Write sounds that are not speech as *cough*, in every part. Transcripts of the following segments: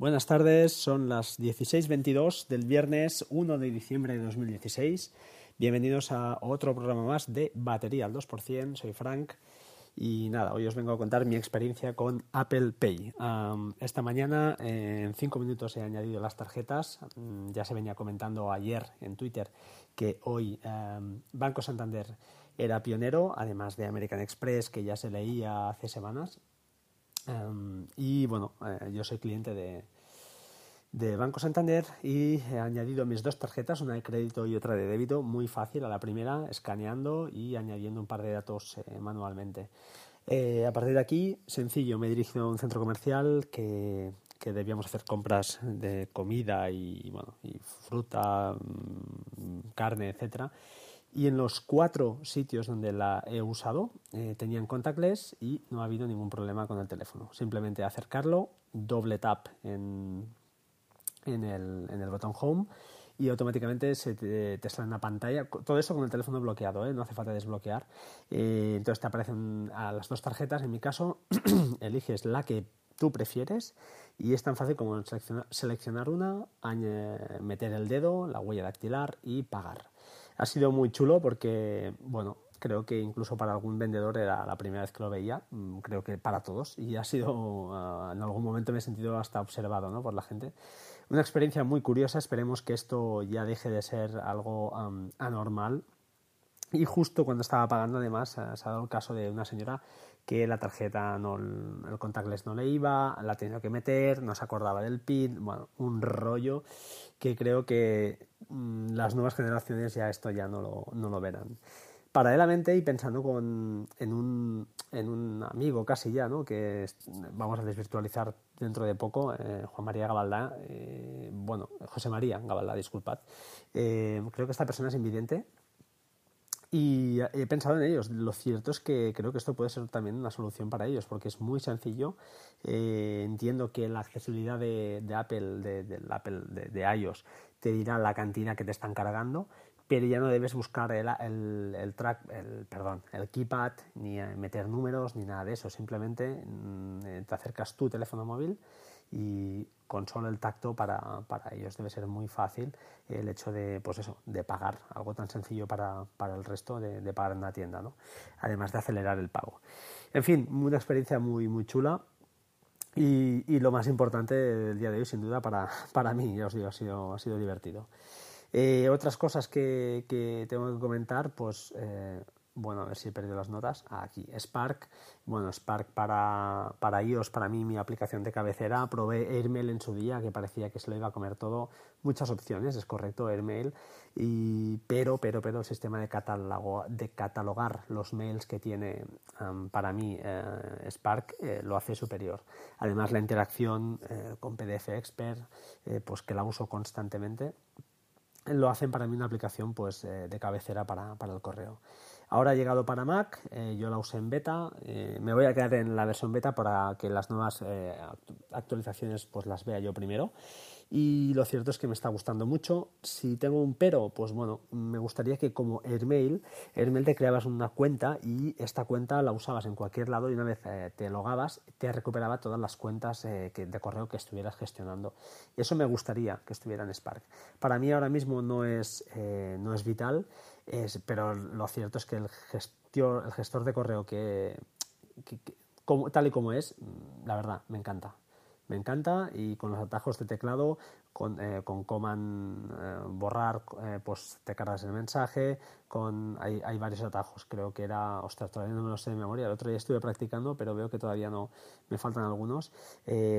Buenas tardes, son las 16.22 del viernes 1 de diciembre de 2016. Bienvenidos a otro programa más de Batería al 2%. Soy Frank y nada, hoy os vengo a contar mi experiencia con Apple Pay. esta mañana, en cinco minutos, he añadido las tarjetas. Mm, ya se venía comentando ayer en Twitter que hoy Banco Santander era pionero, además de American Express, que ya se leía hace semanas. Em, y bueno, eh, yo soy cliente de, de Banco Santander y he añadido mis dos tarjetas, una de crédito y otra de débito, muy fácil a la primera, escaneando y añadiendo un par de datos eh, manualmente. Eh, a partir de aquí, sencillo, me he dirigido a un centro comercial que, que debíamos hacer compras de comida y, bueno, y fruta, mm, carne, etcétera y en los cuatro sitios donde la he usado eh, tenían contactless y no ha habido ningún problema con el teléfono. Simplemente acercarlo, doble tap en, en, el, en el botón home y automáticamente se te, te, sale una pantalla. Todo eso con el teléfono bloqueado, ¿eh? no hace falta desbloquear. Eh, entonces te aparecen a las dos tarjetas. En mi caso, *clears throat* eliges la que tú prefieres y es tan fácil como seleccionar, seleccionar una, meter el dedo, la huella dactilar y pagar ha sido muy chulo porque, bueno, creo que incluso para algún vendedor era la primera vez que lo veía, mm, creo que para todos, y ha sido, ah, en algún momento me he sentido hasta observado ¿no? por la gente. Una experiencia muy curiosa, esperemos que esto ya deje de ser algo anormal. Y justo cuando estaba pagando, además, se ha dado el caso de una señora que la tarjeta, no, el contactless no le iba, la tenía que meter, no se acordaba del PIN, bueno, un rollo que creo que mm, las nuevas generaciones ya esto ya no lo, no lo verán. Paralelamente y pensando con, en, un, en un amigo casi ya, ¿no? que vamos a desvirtualizar dentro de poco, eh, Juan María Gabaldá, eh, bueno, José María Gabaldá, disculpad, eh, creo que esta persona es invidente, y he pensado en ellos. Lo cierto es que creo que esto puede ser también una solución para ellos, porque es muy sencillo. Eh, entiendo que la accesibilidad de, Apple, de, Apple de, iOS, te dirá la cantina que te están cargando, pero ya no debes buscar el, el, track, el, perdón, el keypad, ni meter números, ni nada de eso. Simplemente mm, eh, te acercas tu teléfono móvil y con solo el tacto para, para, ellos debe ser muy fácil el hecho de, pues eso, de pagar, algo tan sencillo para, para el resto de, de, pagar en una tienda, ¿no? además de acelerar el pago. En fin, una experiencia muy, muy chula. Y, y lo más importante del día de hoy, sin duda, para, para mí, ya os digo, ha sido, ha sido divertido. Eh, otras cosas que, tengo que comentar, pues eh, bueno, a ver si he perdido las notas. Aquí, Spark. Bueno, Spark para, para iOS, para mí, mi aplicación de cabecera. Probé AirMail en su día, que parecía que se lo iba a comer todo. Muchas opciones, es correcto, AirMail. Y, pero, pero, pero el sistema de, catálogo, de catalogar los mails que tiene para mí eh, Spark lo hace superior. Además, la interacción con PDF Expert, pues que la uso constantemente lo hacen para mí una aplicación pues de cabecera para, para el correo. Ahora ha llegado para Mac, eh, yo la usé en beta, eh, me voy a quedar en la versión beta para que las nuevas eh, actualizaciones pues las vea yo primero y lo cierto es que me está gustando mucho. Si tengo un pero, pues bueno, me gustaría que como Airmail, Airmail te creabas una cuenta y esta cuenta la usabas en cualquier lado y una vez eh, te logabas, te recuperaba todas las cuentas eh, de correo que estuvieras gestionando. Eso me gustaría que estuviera en Spark. Para mí ahora mismo no es, eh, no es vital, pero lo cierto es que el, gestor, el gestor de correo que, tal y como es, la verdad, me encanta me encanta y con los atajos de teclado con, eh, con command eh, borrar eh, pues te cargas el mensaje con hay, hay, varios atajos. Creo que era ostras todavía no me lo sé de memoria. El otro día estuve practicando pero veo que todavía no me faltan algunos.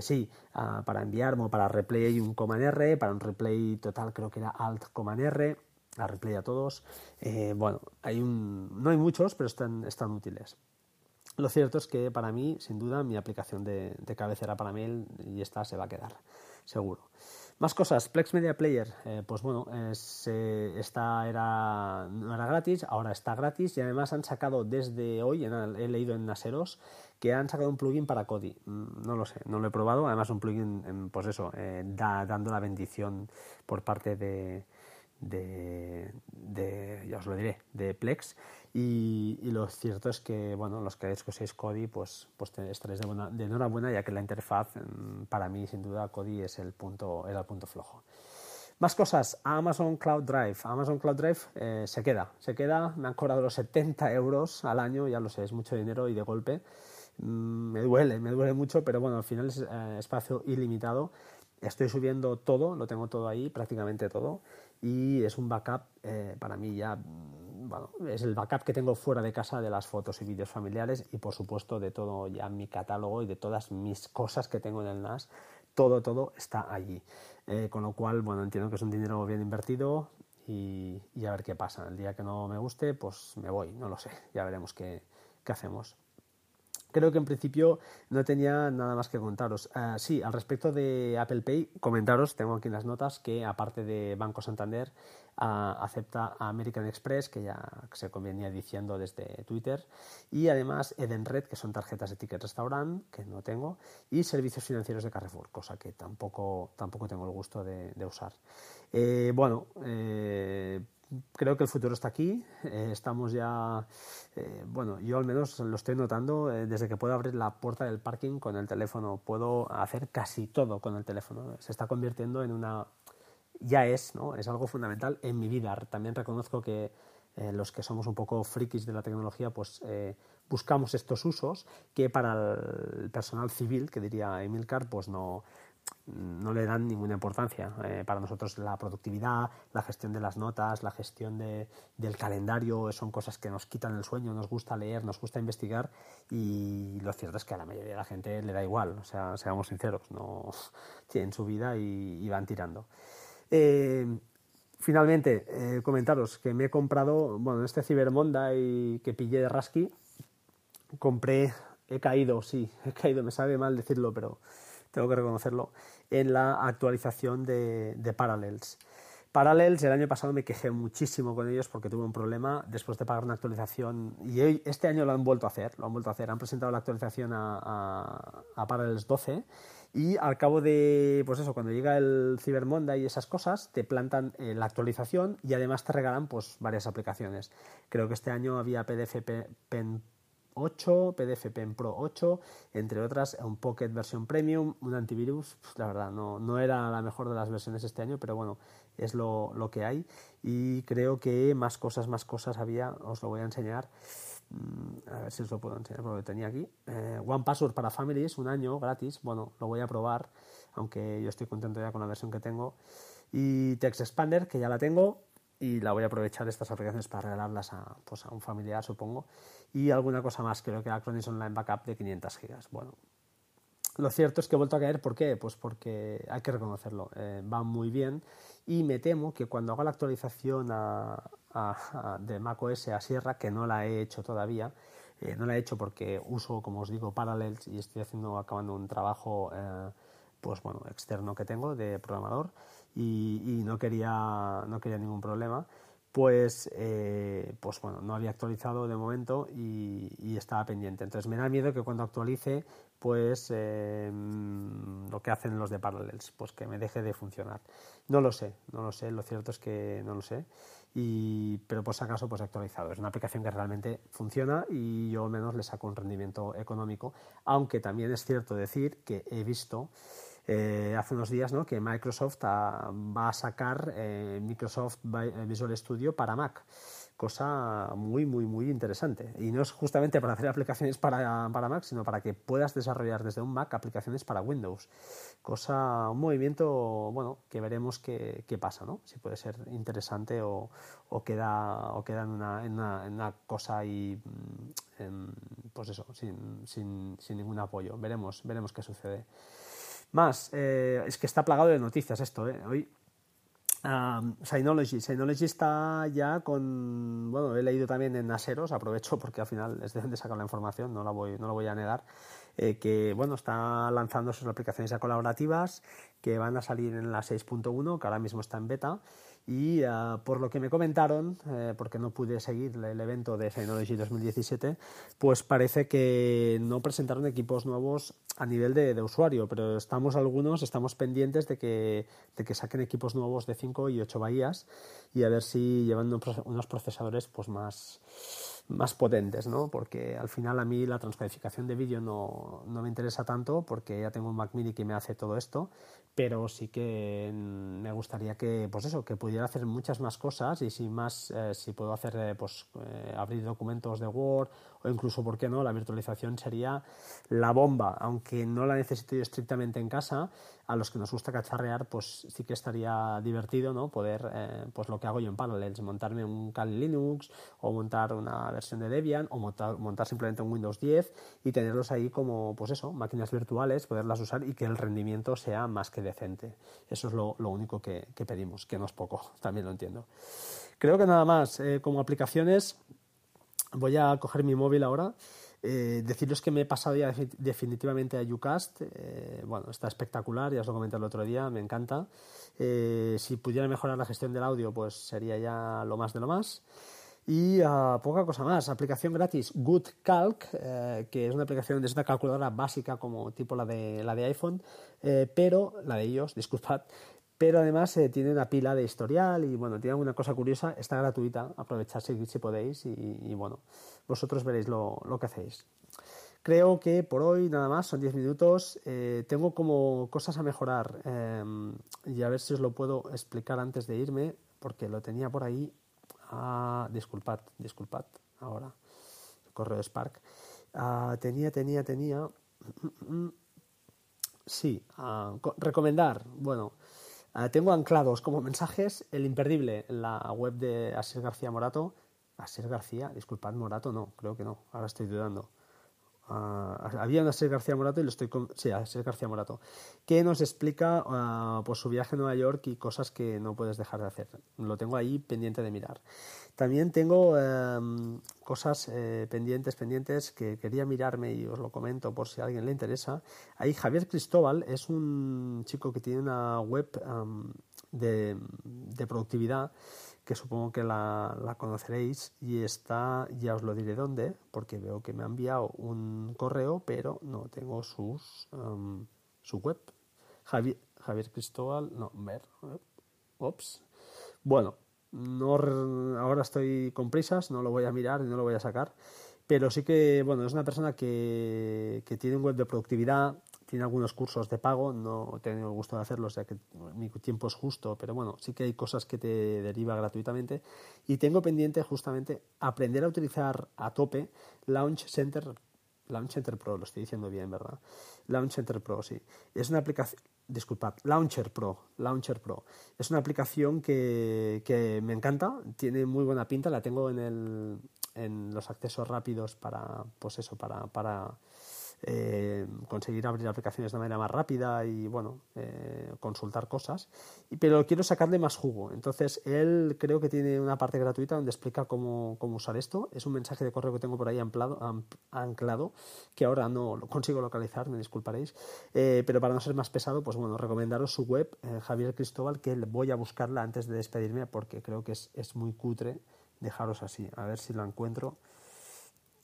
Sí ah, para enviar o para replay un command R para un replay total creo que era alt command R a replay a todos. Bueno hay un no hay muchos pero están están útiles lo cierto es que para mí, sin duda, mi aplicación de, cabecera para mail y esta se va a quedar, seguro. Más cosas, Plex Media Player, eh, pues bueno, esta era, no era gratis, ahora está gratis y además han sacado desde hoy, he leído en Naseros, que han sacado un plugin para Kodi. Mm, no lo sé, no lo he probado, además un plugin, pues eso, eh, dando la bendición por parte de, de, ya os lo diré, de Plex Y, lo cierto es que, bueno, los que seis Kodi, pues, pues estaréis de, buena, de enhorabuena, ya que la interfaz, mm, para mí, sin duda, Kodi es el punto, era el punto flojo. Más cosas, Amazon Cloud Drive. Amazon Cloud Drive eh, se queda, se queda, me han cobrado los 70 euros al año, ya lo sé, es mucho dinero y de golpe. Mm, me duele, me duele mucho, pero bueno, al final es eh, espacio ilimitado. Estoy subiendo todo, lo tengo todo ahí, prácticamente todo, y es un backup eh, para mí ya, mm, bueno, es el backup que tengo fuera de casa de las fotos y vídeos familiares y por supuesto de todo ya mi catálogo y de todas mis cosas que tengo en el NAS, todo, todo está allí. Eh, con lo cual, bueno, entiendo que es un dinero bien invertido y, a ver qué pasa. El día que no me guste, pues me voy, no lo sé, ya veremos qué, qué hacemos. Creo que en principio no tenía nada más que contaros. Ah, sí, al respecto de Apple Pay, comentaros, tengo aquí en las notas, que aparte de Banco Santander, ah, acepta a American Express, que ya se convenía diciendo desde Twitter, y además Edenred, que son tarjetas de ticket restaurant, que no tengo, y servicios financieros de Carrefour, cosa que tampoco, tampoco tengo el gusto de, usar. Eh, bueno, eh, creo que el futuro está aquí. Eh, estamos ya, eh, bueno, yo al menos lo estoy notando eh, desde que puedo abrir la puerta del parking con el teléfono. Puedo hacer casi todo con el teléfono. Se está convirtiendo en una, ya es, ¿no? Es algo fundamental en mi vida. También reconozco que los que somos un poco frikis de la tecnología, pues buscamos estos usos que para el personal civil, que diría Emilcar, pues no no le dan ninguna importancia. Eh, para nosotros la productividad, la gestión de las notas, la gestión de, del calendario son cosas que nos quitan el sueño, nos gusta leer, nos gusta investigar y lo cierto es que a la mayoría de la gente le da igual, o sea, seamos sinceros, no *laughs* tienen su vida y, van tirando. Eh, finalmente, eh, comentaros que me he comprado, bueno, este Cyber y que pillé de Rasky, compré, he caído, sí, *laughs* he caído, me sabe mal decirlo, pero tengo que reconocerlo, en la actualización de, Parallels. Parallels, el año pasado me quejé muchísimo con ellos porque tuve un problema después de pagar una actualización y este año lo han vuelto a hacer, lo han vuelto a hacer, han presentado la actualización a, Parallels 12 y al cabo de, pues eso, cuando llega el Cyber Monday y esas cosas, te plantan eh, la actualización y además te regalan pues varias aplicaciones. Creo que este año había PDF Pen 8, PDF Pen Pro 8, entre otras un Pocket versión premium, un antivirus, pues, la verdad no, no era la mejor de las versiones este año, pero bueno, es lo, lo, que hay y creo que más cosas, más cosas había, os lo voy a enseñar. Mm, a ver si os lo puedo enseñar porque lo tenía aquí. Eh, One Password para Families, un año gratis. Bueno, lo voy a probar, aunque yo estoy contento ya con la versión que tengo. Y Text Expander, que ya la tengo y la voy a aprovechar estas aplicaciones para regalarlas a, pues, a un familiar, supongo y alguna cosa más, creo que Acronis Online Backup de 500 gigas. Bueno, lo cierto es que he vuelto a caer, ¿por qué? Pues porque hay que reconocerlo, eh, va muy bien y me temo que cuando haga la actualización a, de macOS a Sierra, que no la he hecho todavía, eh, no la he hecho porque uso, como os digo, Parallels y estoy haciendo, acabando un trabajo eh, pues bueno, externo que tengo de programador y, y, no, quería, no quería ningún problema pues, eh, pues bueno, no había actualizado de momento y, estaba pendiente. Entonces me da miedo que cuando actualice, pues eh, lo que hacen los de Parallels, pues que me deje de funcionar. No lo sé, no lo sé, lo cierto es que no lo sé. Y, pero por si acaso, pues actualizado. Es una aplicación que realmente funciona y yo al menos le saco un rendimiento económico, aunque también es cierto decir que he visto eh, hace unos días ¿no? que Microsoft va a sacar eh, Microsoft eh, Visual Studio para Mac, cosa muy, muy, muy interesante. Y no es justamente para hacer aplicaciones para, para Mac, sino para que puedas desarrollar desde un Mac aplicaciones para Windows. Cosa, un movimiento, bueno, que veremos qué, qué pasa, ¿no? Si puede ser interesante o, queda, o queda en, una, en, una, cosa y mm, pues eso, sin, sin, sin ningún apoyo. Veremos, veremos qué sucede. Más, eh, es que está plagado de noticias esto, ¿eh? Hoy, Synology. Synology está ya con. Bueno, he leído también en Aseros, aprovecho porque al final es de donde la información, no, la voy, no lo voy a negar. Eh, que bueno, está lanzando sus aplicaciones ya colaborativas que van a salir en la 6.1, que ahora mismo está en beta y ah, por lo que me comentaron, eh, porque no pude seguir el evento de Synology 2017, pues parece que no presentaron equipos nuevos a nivel de, usuario, pero estamos algunos, estamos pendientes de que, de que saquen equipos nuevos de 5 y 8 bahías y a ver si llevan unos procesadores pues más más potentes, ¿no? Porque al final a mí la transcodificación de vídeo no, no, me interesa tanto porque ya tengo un Mac Mini que me hace todo esto, pero sí que me gustaría que, pues eso, que pudiera hacer muchas más cosas y si más, eh, si puedo hacer, eh, pues eh, abrir documentos de Word o incluso, ¿por qué no? La virtualización sería la bomba, aunque no la necesito yo estrictamente en casa, a los que nos gusta cacharrear, pues sí que estaría divertido, ¿no? Poder, eh, pues lo que hago yo en Parallels, montarme un Kali Linux o montar una versión de Debian o montar, montar simplemente un Windows 10 y tenerlos ahí como, pues eso, máquinas virtuales, poderlas usar y que el rendimiento sea más que decente. Eso es lo, lo único que, pedimos, que no es poco, *laughs* también lo entiendo. Creo que nada más, eh, como aplicaciones, voy a coger mi móvil ahora. Eh, deciros que me he pasado ya definitivamente a Ucast. Eh, bueno, está espectacular, ya os lo comenté el otro día, me encanta. Eh, si pudiera mejorar la gestión del audio, pues sería ya lo más de lo más. Y uh, poca cosa más, aplicación gratis Good Calc, eh, que es una aplicación, es una calculadora básica como tipo la de, la de iPhone, pero la de ellos, *laughs* disculpad, pero además eh, tiene una pila de historial y bueno, tiene alguna cosa curiosa, está gratuita, aprovechad si, podéis y, bueno, vosotros veréis lo, que hacéis. Creo que por hoy nada más, son 10 minutos, eh, tengo como cosas a mejorar eh, y a ver si os lo puedo explicar antes de irme, porque lo tenía por ahí, ah, disculpad, disculpad, ahora, correo de Spark, ah, tenía, tenía, tenía, sí, ah, recomendar, bueno, Uh, tengo anclados como mensajes el imperdible la web de Asier García Morato. Asier García, disculpad, Morato no, creo que no, ahora estoy dudando. Uh, había un Asier García Morato y lo estoy con... sí, Asier García Morato, que nos explica uh, pues su viaje a Nueva York y cosas que no puedes dejar de hacer. Lo tengo ahí pendiente de mirar. También tengo eh, cosas eh, pendientes, pendientes que quería mirarme y os lo comento por si a alguien le interesa. Ahí Javier Cristóbal es un chico que tiene una web um, de, de, productividad que supongo que la, conoceréis y está, ya os lo diré dónde, porque veo que me ha enviado un correo, pero no tengo sus, um, su web. Javier, Javier Cristóbal, no, ver, ups. Bueno, no, ahora estoy con prisas, no lo voy a mirar y no lo voy a sacar. Pero sí que, bueno, es una persona que, que tiene un web de productividad, tiene algunos cursos de pago, no he tenido el gusto de hacerlos, ya que mi tiempo es justo, pero bueno, sí que hay cosas que te deriva gratuitamente. Y tengo pendiente justamente aprender a utilizar a tope Launch Center, Launch Center Pro, lo estoy diciendo bien, ¿verdad? Launch Center Pro, sí. Es una aplicación, disculpad, Launcher Pro, Launcher Pro. Es una aplicación que, que, me encanta, tiene muy buena pinta, la tengo en, el, en los accesos rápidos para, pues eso, para, para eh, conseguir abrir aplicaciones de manera más rápida y bueno, eh, consultar cosas, pero quiero sacarle más jugo. Entonces, él creo que tiene una parte gratuita donde explica cómo, cómo usar esto. Es un mensaje de correo que tengo por ahí anclado, anclado que ahora no lo consigo localizar, me disculparéis, eh, pero para no ser más pesado, pues bueno, recomendaros su web, Javier Cristóbal, que voy a buscarla antes de despedirme porque creo que es, es muy cutre dejaros así. A ver si lo encuentro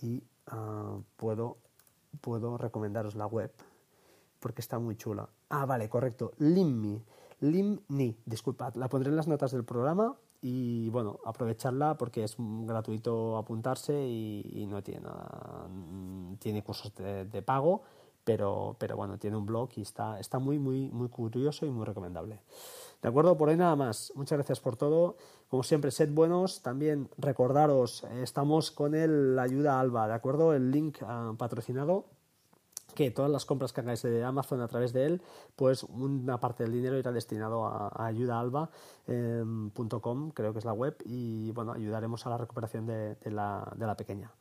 y uh, puedo puedo recomendaros la web porque está muy chula. Ah, vale, correcto. Limmi. Limni, disculpad. La pondré en las notas del programa y bueno, aprovecharla porque es gratuito apuntarse y, no tiene nada, tiene cursos de, pago, pero, pero bueno, tiene un blog y está, está muy, muy, muy curioso y muy recomendable. De acuerdo, por hoy nada más. Muchas gracias por todo. Como siempre, sed buenos. También recordaros, estamos con el Ayuda Alba, ¿de acuerdo? El link uh, patrocinado que todas las compras que hagáis de Amazon a través de él, pues una parte del dinero irá destinado a, a ayudaalba.com, eh, creo que es la web, y bueno, ayudaremos a la recuperación de la pequeña.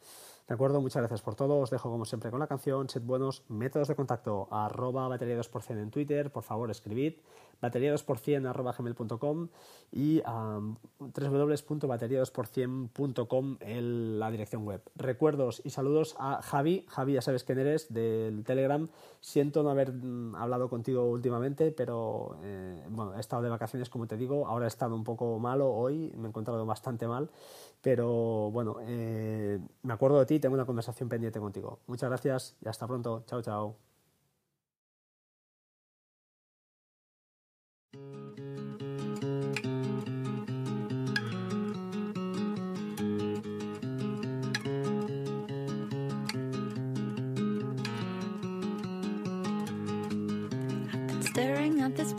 De acuerdo, muchas gracias por todo. Os dejo como siempre con la canción. Sed buenos. Métodos de contacto. Arroba batería 2% en Twitter. Por favor, escribid. Batería 2% arroba gmail.com y um, www.batería2%.com en la dirección web. Recuerdos y saludos a Javi. Javi, ya sabes quién eres, del Telegram. Siento no haber mm, hablado contigo últimamente, pero eh, bueno, he estado de vacaciones, como te digo. Ahora he estado un poco malo hoy. Me he encontrado bastante mal. Pero bueno, eh, me acuerdo de ti tengo una conversación pendiente contigo. Muchas gracias y hasta pronto. Chao, chao.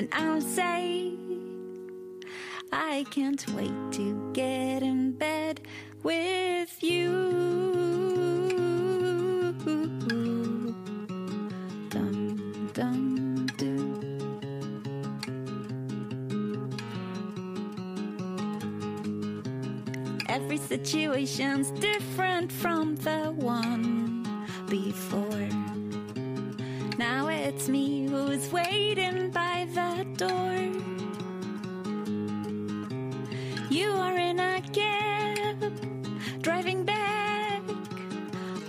And I'll say, I can't wait to get in bed with you. Dum, dum, do. Every situation's different from the one before. It's me who's waiting by the door. You are in a cab, driving back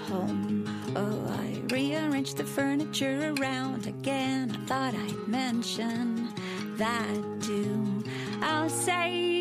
home. Oh, I rearranged the furniture around again. I thought I'd mention that too. I'll say,